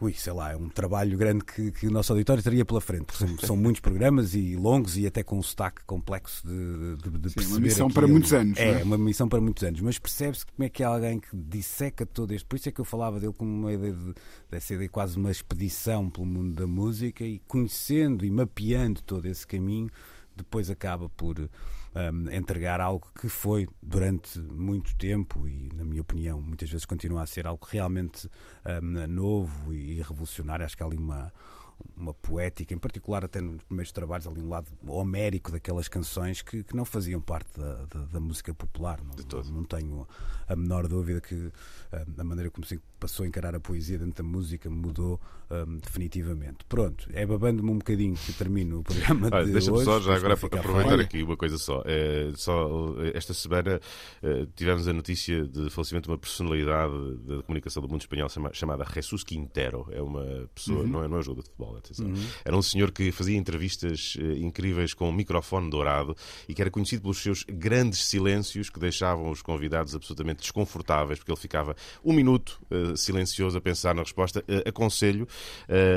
ui, sei lá, é um trabalho grande que, que o nosso auditório teria pela frente. São, são, muitos programas e longos e até com um sotaque complexo de, de, de Sim, perceber. Uma missão para muitos anos. É, é, uma missão para muitos anos. Mas percebe-se como é que é alguém que disseca todo este. Por isso é que eu falava dele como uma ideia de, dessa ideia quase uma expedição pelo mundo da música e conhecendo e mapeando todo esse caminho, depois acaba por um, entregar algo que foi durante muito tempo e, na minha opinião, muitas vezes continua a ser algo realmente um, novo e revolucionário. Acho que há ali uma uma poética, em particular até nos primeiros trabalhos, ali um lado homérico daquelas canções que, que não faziam parte da, da, da música popular. Não, não, não, tenho a menor dúvida que eh, a maneira como se passou a encarar a poesia dentro da música mudou um, ehm, definitivamente. Pronto, é babando-me um bocadinho que termino o programa Olha, de Deixa-me só já agora aproveitar aqui uma coisa só. É, só esta semana é, tivemos a notícia de falecimento de uma personalidade da comunicação do mundo espanhol chamada Jesus Quintero. É uma pessoa, uhum. não, é, não é jogo de futebol Uhum. Era um senhor que fazia entrevistas uh, incríveis com um microfone dourado e que era conhecido pelos seus grandes silêncios que deixavam os convidados absolutamente desconfortáveis, porque ele ficava um minuto uh, silencioso a pensar na resposta. Uh, aconselho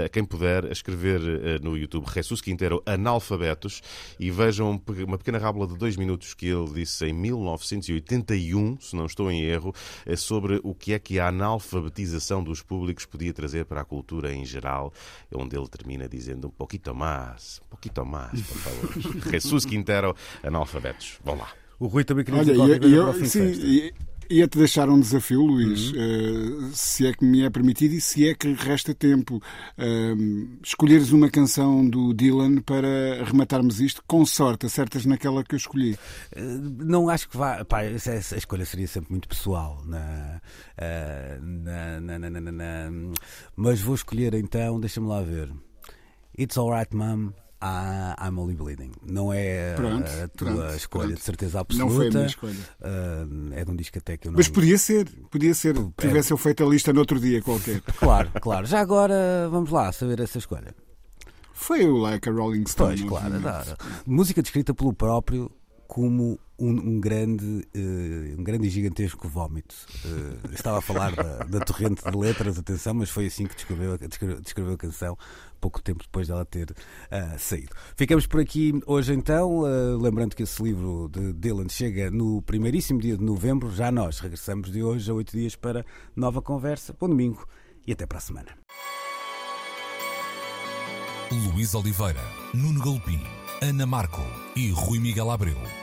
a quem puder a escrever no YouTube Jesus Quintero Analfabetos e vejam uma pequena rábula de dois minutos que ele disse em 1981, se não estou em erro, sobre o que é que a analfabetização dos públicos podia trazer para a cultura em geral, onde ele ele termina dizendo um pouquinho mais, um pouquinho mais, por favor. Jesus Quintero, analfabetos. Vão lá. O Rui também queria dizer Olha, eu, eu, sim, Ia-te deixar um desafio, Luís, uhum. uh, se é que me é permitido e se é que resta tempo. Uh, escolheres uma canção do Dylan para rematarmos isto, com sorte, acertas naquela que eu escolhi. Uh, não acho que vá. Pá, essa, escolha seria sempre muito pessoal. Na, na, na, na mas vou escolher então, deixa-me lá ver. It's Alright, Mom ah, I'm Only Bleeding. Não é pronto, a tua pronto, escolha pronto. de certeza absoluta. Não foi a minha escolha. Uh, é de um disco até que eu não. Mas podia ser, podia ser. É... Tivesse eu feito a lista no outro dia qualquer. Claro, claro. Já agora vamos lá saber essa escolha. Foi o Like a Rolling Stone. Pois, claro. Música descrita pelo próprio como um, um, grande, uh, um grande e gigantesco vómito. Uh, estava a falar da, da, torrente de letras, atenção, mas foi assim que descreveu, descreveu, descreveu a canção, pouco tempo depois dela ter uh, saído. Ficamos por aqui hoje então, lembrando que esse livro de Dylan chega no primeiríssimo dia de novembro, já nós regressamos de hoje a oito dias para nova conversa. Bom domingo e até para a semana. Luís Oliveira, Nuno Galpim, Ana Marco e Rui Miguel Abreu